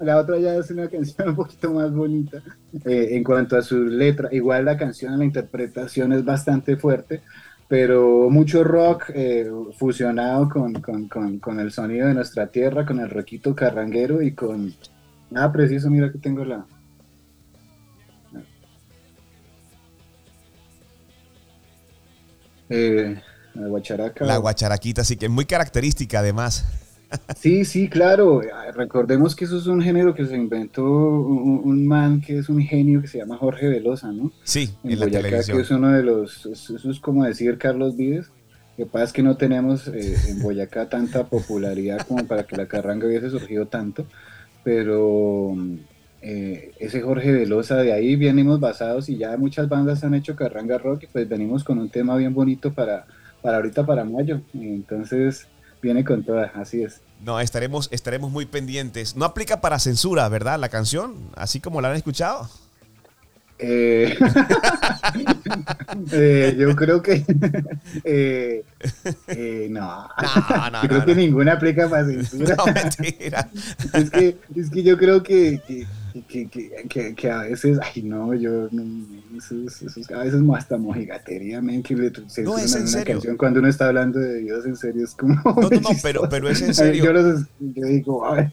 La otra ya es una canción un poquito más bonita. Eh, en cuanto a su letra, igual la canción, la interpretación es bastante fuerte, pero mucho rock eh, fusionado con, con, con, con, el sonido de nuestra tierra, con el roquito carranguero y con... Ah, preciso, mira que tengo la, Eh, la guacharaca. La guacharaquita, sí, que es muy característica además. Sí, sí, claro. Recordemos que eso es un género que se inventó un, man que es un genio que se llama Jorge Velosa, ¿no? Sí, en, la televisión. que es uno de los, eso es como decir Carlos Vives. Lo que pasa es que no tenemos eh, en Boyacá tanta popularidad como para que la carranga hubiese surgido tanto, pero eh, ese Jorge Velosa, de ahí venimos basados y ya muchas bandas han hecho carranga rock y pues venimos con un tema bien bonito para, para ahorita, para mayo. Entonces viene con toda, así es. No, estaremos, estaremos muy pendientes. No aplica para censura, ¿verdad? La canción, así como la han escuchado. Eh, eh, yo creo que no. No, no, creo que ninguna aplica para censura. No, mentira. es, que, es que yo creo que, que, que, que, a veces, ay no, yo, no, eso, eso, a veces hasta mojigatería, men, que le se no, es en serio. canción cuando uno está hablando de Dios en serio, es como... No, no, no, pero, pero es en serio. Yo, los, yo digo, a ver,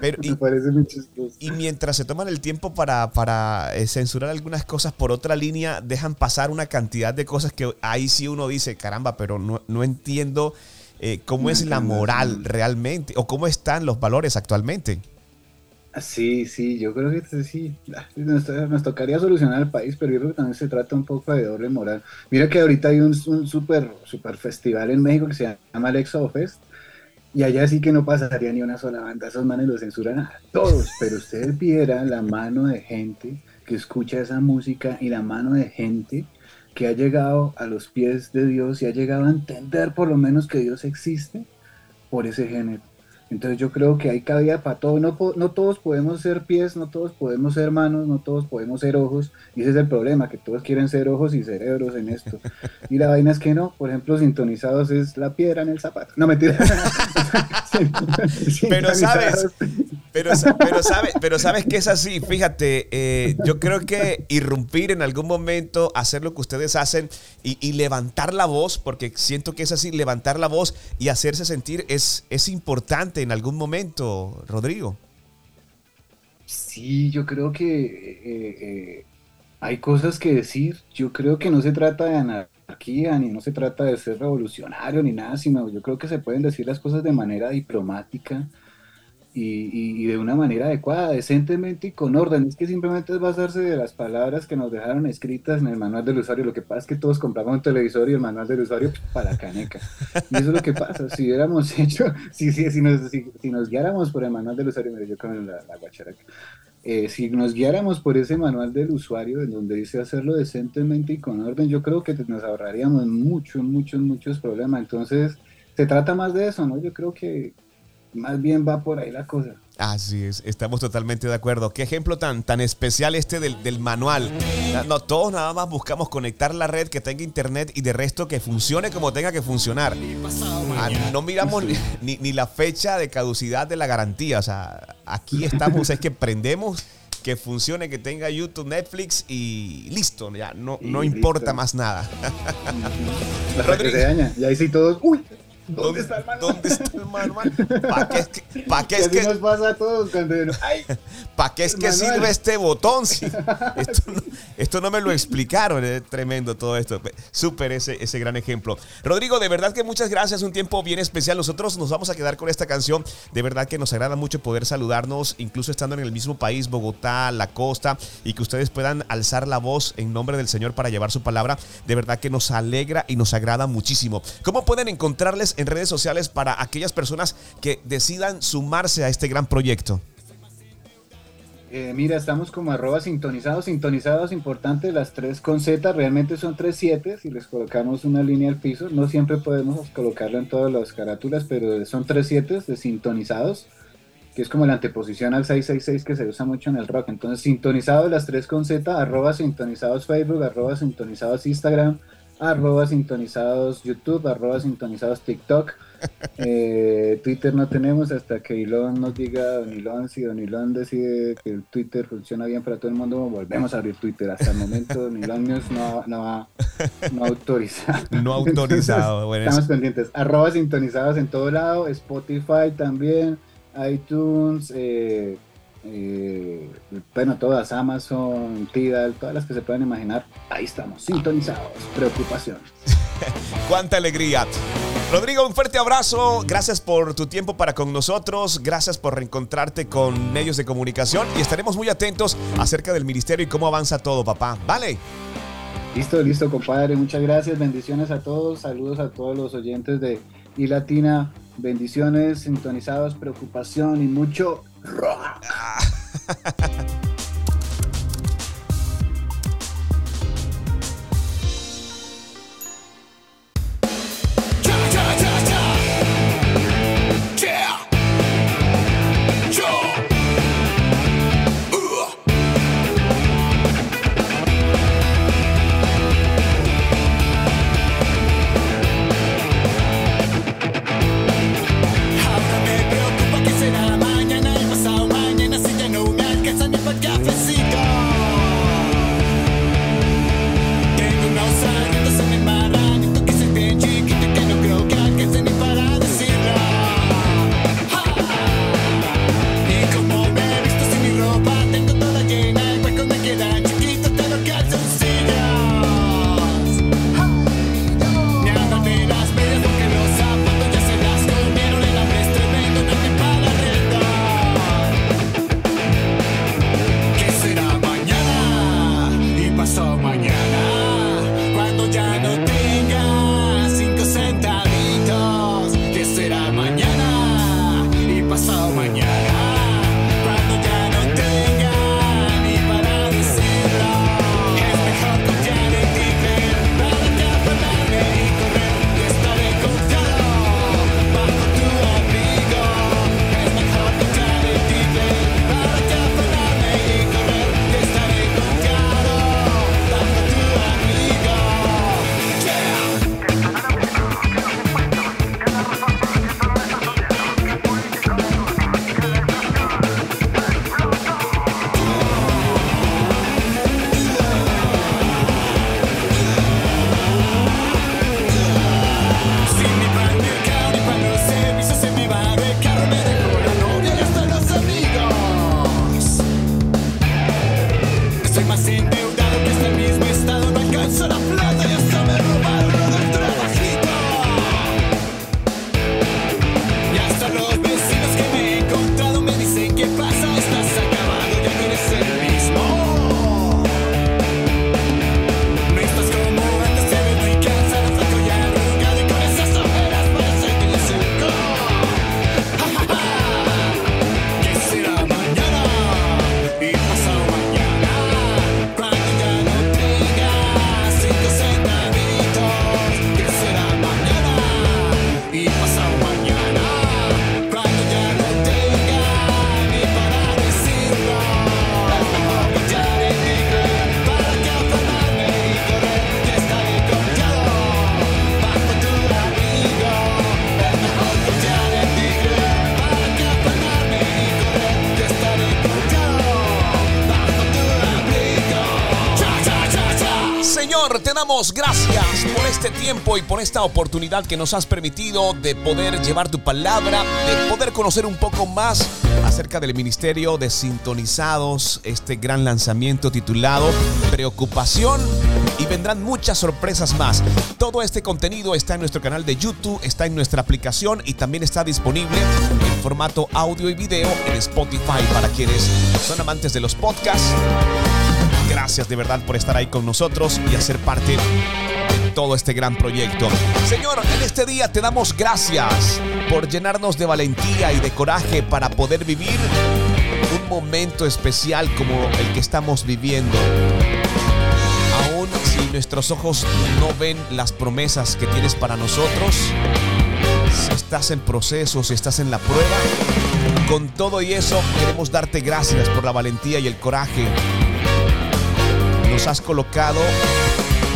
pero, me y, parece muy chistoso. Y mientras se toman el tiempo para, para eh, censurar algunas cosas por otra línea, dejan pasar una cantidad de cosas que ahí sí uno dice, caramba, pero no, no entiendo eh, cómo es la moral realmente o cómo están los valores actualmente. Sí, sí, yo creo que sí, nos, tocaría solucionar el país, pero yo creo que también se trata un poco de doble moral. Mira que ahorita hay un, super, super festival en México que se llama Alexa Fest, y allá sí que no pasaría ni una sola banda, esos manes lo censuran a todos, pero ustedes vieran la mano de gente que escucha esa música y la mano de gente que ha llegado a los pies de Dios y ha llegado a entender por lo menos que Dios existe por ese género. Entonces yo creo que hay cabida para todo. No, no todos podemos ser pies, no todos podemos ser manos, no todos podemos ser ojos. Y ese es el problema, que todos quieren ser ojos y cerebros en esto. Y la vaina es que no. Por ejemplo, sintonizados es la piedra en el zapato. No, mentira. pero sabes, pero, pero, sabes, pero sabes que es así. Fíjate, eh, yo creo que irrumpir en algún momento, hacer lo que ustedes hacen y, y, levantar la voz, porque siento que es así, levantar la voz y hacerse sentir es, es importante en algún momento, Rodrigo. Sí, yo creo que eh, eh, hay cosas que decir. Yo creo que no se trata de anarquía, ni no se trata de ser revolucionario, ni nada, sino yo creo que se pueden decir las cosas de manera diplomática y, de una manera adecuada, decentemente y con orden. Es que simplemente es basarse de las palabras que nos dejaron escritas en el manual del usuario. Lo que pasa es que todos compramos un televisor y el manual del usuario para caneca. Y eso es lo que pasa. Si hubiéramos hecho, si, si, si, nos, si, nos guiáramos por el manual del usuario, mire, yo con la, la guacharaca. Eh, si nos guiáramos por ese manual del usuario, en donde dice hacerlo decentemente y con orden, yo creo que nos ahorraríamos muchos, muchos, muchos problemas. Entonces, se trata más de eso, ¿no? Yo creo que, más bien va por ahí la cosa. Así es, estamos totalmente de acuerdo. Qué ejemplo tan, tan especial este del, manual. No, todos nada más buscamos conectar la red que tenga internet y de resto que funcione como tenga que funcionar. Ah, no miramos ni, ni, la fecha de caducidad de la garantía. O sea, aquí estamos, es que prendemos que funcione, que tenga YouTube, Netflix y listo, ya no, no importa más nada. y ahí sí todos, uy, ¿Dónde, está el manual? ¿Dónde está el manual? ¿Para qué es que, pa qué es que nos pasa a todos cuando ¿Para qué es que sirve este botón? esto, no, esto, no, me lo explicaron, es tremendo todo esto. Súper ese, ese gran ejemplo. Rodrigo, de verdad que muchas gracias, un tiempo bien especial. Nosotros nos vamos a quedar con esta canción. De verdad que nos agrada mucho poder saludarnos, incluso estando en el mismo país, Bogotá, la costa, y que ustedes puedan alzar la voz en nombre del Señor para llevar su palabra. De verdad que nos alegra y nos agrada muchísimo. ¿Cómo pueden encontrarles en redes sociales para aquellas personas que decidan sumarse a este gran proyecto? Eh, mira, estamos como arroba sintonizados, sintonizados, importante, las tres con Z, realmente son tres siete, si les colocamos una línea al piso, no siempre podemos colocarlo en todas las carátulas, pero son tres siete de sintonizados, que es como la anteposición al 666 que se usa mucho en el rock, entonces sintonizados las tres con Z, arroba sintonizados Facebook, arroba sintonizados Instagram, arroba sintonizados YouTube, arroba sintonizados TikTok. Eh, Twitter no tenemos hasta que Elon nos diga, Don Elon, si Don Elon decide que el Twitter funciona bien para todo el mundo, volvemos a abrir Twitter. Hasta el momento Don Elon no, no, ha, no autorizado. No autorizado. estamos pendientes. Arroba sintonizados en todo lado, Spotify también, iTunes, eh, eh, bueno, todas, Amazon, Tidal, todas las que se puedan imaginar, ahí estamos, sintonizados, preocupación. Cuánta alegría. Rodrigo, un fuerte abrazo, gracias por tu tiempo para con nosotros, gracias por reencontrarte con medios de comunicación y estaremos muy atentos acerca del ministerio y cómo avanza todo, papá. ¿Vale? Listo, listo, compadre, muchas gracias, bendiciones a todos, saludos a todos los oyentes de I Latina, bendiciones, sintonizados, preocupación y mucho rock. gracias por este tiempo y por esta oportunidad que nos has permitido de poder llevar tu palabra, de poder conocer un poco más acerca del ministerio de Sintonizados, este gran lanzamiento titulado Preocupación y vendrán muchas sorpresas más. Todo este contenido está en nuestro canal de YouTube, está en nuestra aplicación y también está disponible en formato audio y video en Spotify para quienes son amantes de los podcasts Gracias de verdad por estar ahí con nosotros y hacer parte de todo este gran proyecto. Señor, en este día te damos gracias por llenarnos de valentía y de coraje para poder vivir un momento especial como el que estamos viviendo. Aún si nuestros ojos no ven las promesas que tienes para nosotros, si estás en proceso, si estás en la prueba, con todo y eso queremos darte gracias por la valentía y el coraje nos has colocado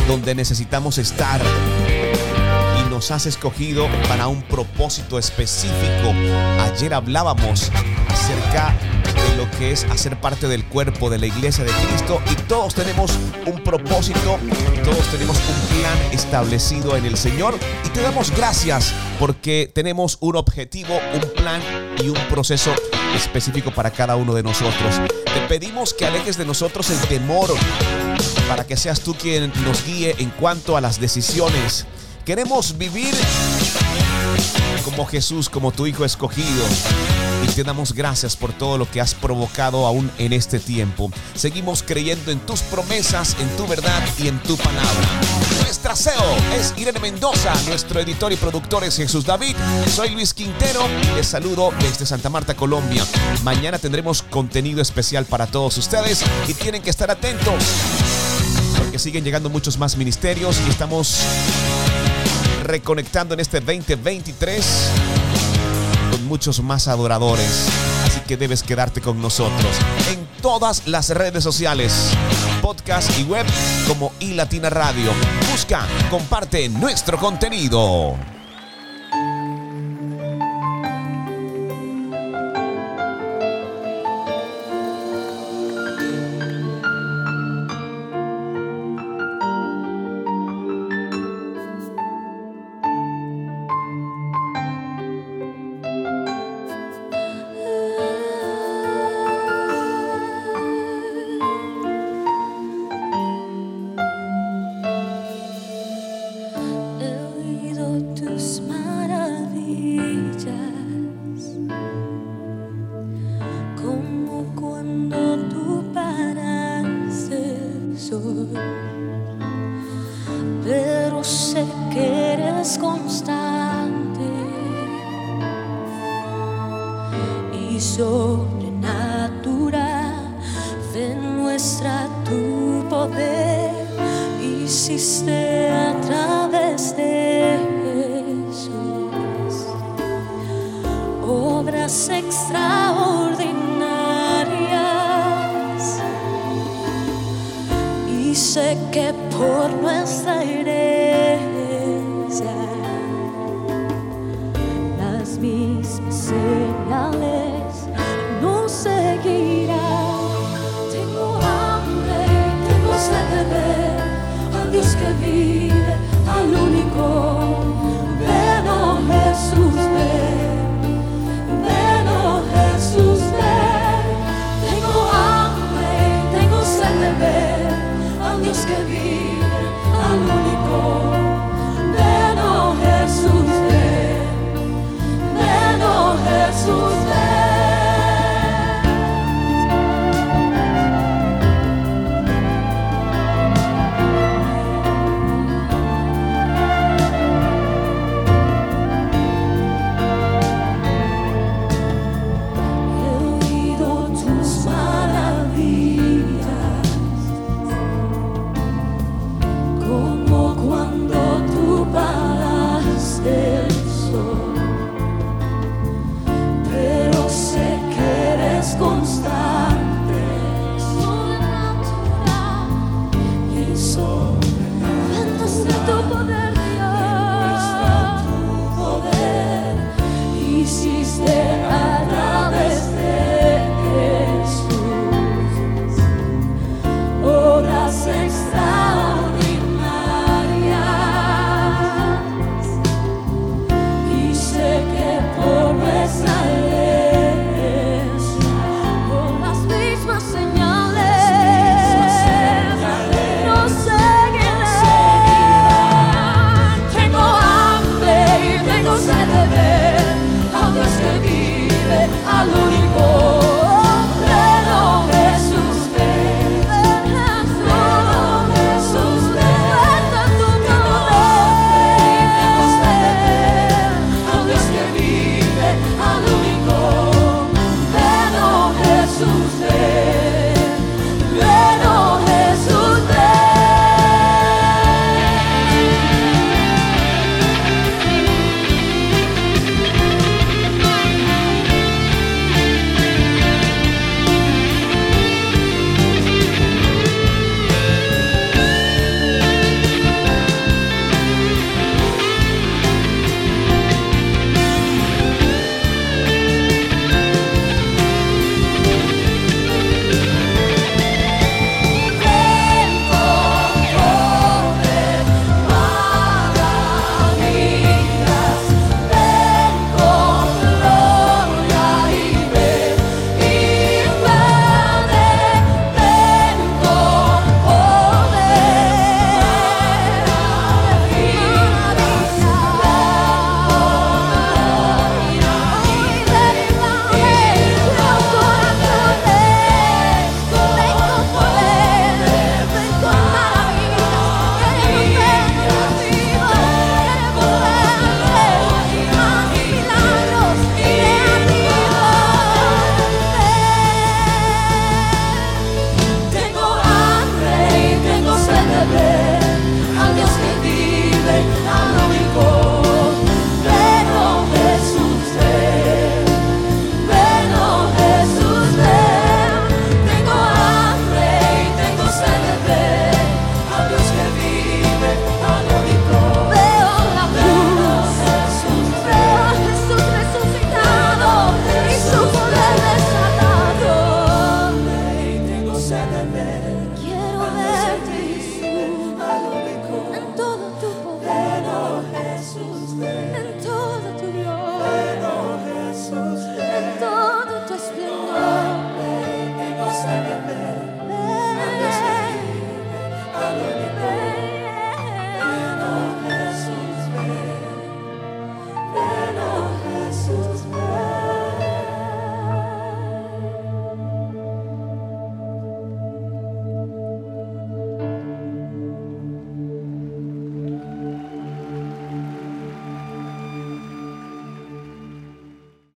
donde necesitamos estar y nos has escogido para un propósito específico. Ayer hablábamos acerca de lo que es hacer parte del cuerpo de la iglesia de Cristo y todos tenemos un propósito, todos tenemos un plan establecido en el Señor y te damos gracias porque tenemos un objetivo, un plan y un proceso específico para cada uno de nosotros. Te pedimos que alejes de nosotros el temor para que seas tú quien nos guíe en cuanto a las decisiones. Queremos vivir como Jesús, como tu Hijo escogido. Y te damos gracias por todo lo que has provocado aún en este tiempo. Seguimos creyendo en tus promesas, en tu verdad y en tu palabra. Nuestra CEO es Irene Mendoza, nuestro editor y productor es Jesús David. Soy Luis Quintero les saludo desde Santa Marta, Colombia. Mañana tendremos contenido especial para todos ustedes y tienen que estar atentos porque siguen llegando muchos más ministerios y estamos reconectando en este 2023 con muchos más adoradores. Así que debes quedarte con nosotros en todas las redes sociales, podcast y web como iLatina Radio. Busca, comparte nuestro contenido.